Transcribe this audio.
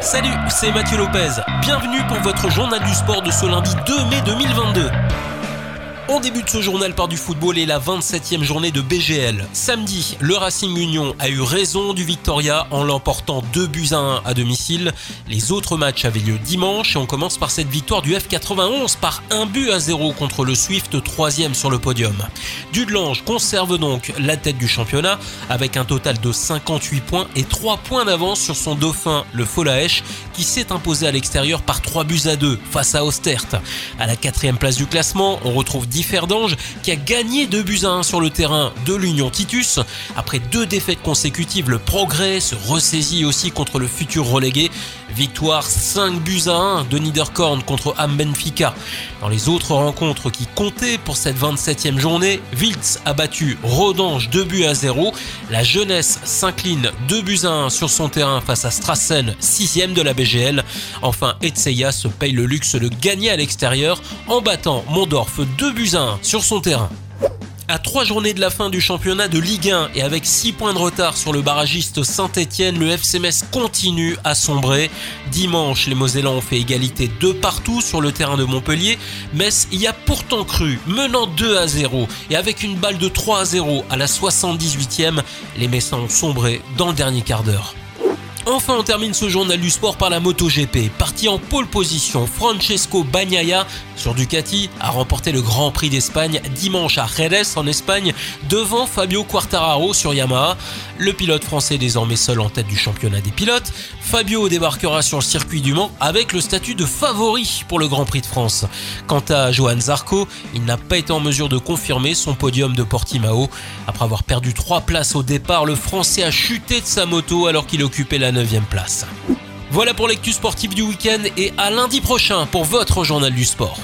Salut, c'est Mathieu Lopez. Bienvenue pour votre journal du sport de ce lundi 2 mai 2022. On débute ce journal par du football et la 27e journée de BGL. Samedi, le Racing Union a eu raison du Victoria en l'emportant 2 buts à 1 à domicile. Les autres matchs avaient lieu dimanche et on commence par cette victoire du F91 par 1 but à 0 contre le Swift, 3e sur le podium. Dudelange conserve donc la tête du championnat avec un total de 58 points et 3 points d'avance sur son dauphin, le Folaesch, qui s'est imposé à l'extérieur par 3 buts à 2 face à Ostert. À la quatrième place du classement, on retrouve Differdange qui a gagné 2 buts à 1 sur le terrain de l'Union Titus. Après deux défaites consécutives, le progrès se ressaisit aussi contre le futur relégué. Victoire 5 buts à 1 de Niederkorn contre Am Benfica. Dans les autres rencontres qui comptaient pour cette 27e journée, Wiltz a battu Rodange 2 buts à 0. La jeunesse s'incline 2 buts à 1 sur son terrain face à Strassen, 6e de la BGL. Enfin, Etseya se paye le luxe de gagner à l'extérieur en battant Mondorf 2 buts à 1 sur son terrain. À trois journées de la fin du championnat de Ligue 1 et avec 6 points de retard sur le barragiste Saint-Etienne, le FC Metz continue à sombrer. Dimanche, les Mosellans ont fait égalité de partout sur le terrain de Montpellier. Metz y a pourtant cru, menant 2 à 0 et avec une balle de 3 à 0 à la 78e, les Messins ont sombré dans le dernier quart d'heure. Enfin, on termine ce journal du sport par la MotoGP. Parti en pole position, Francesco Bagnaia sur Ducati a remporté le Grand Prix d'Espagne dimanche à Jerez en Espagne devant Fabio Quartararo sur Yamaha. Le pilote français désormais seul en tête du championnat des pilotes. Fabio débarquera sur le circuit du Mans avec le statut de favori pour le Grand Prix de France. Quant à Johan Zarco, il n'a pas été en mesure de confirmer son podium de Portimao. Après avoir perdu trois places au départ, le Français a chuté de sa moto alors qu'il occupait la 9 place. Voilà pour l'actu sportive du week-end et à lundi prochain pour votre journal du sport.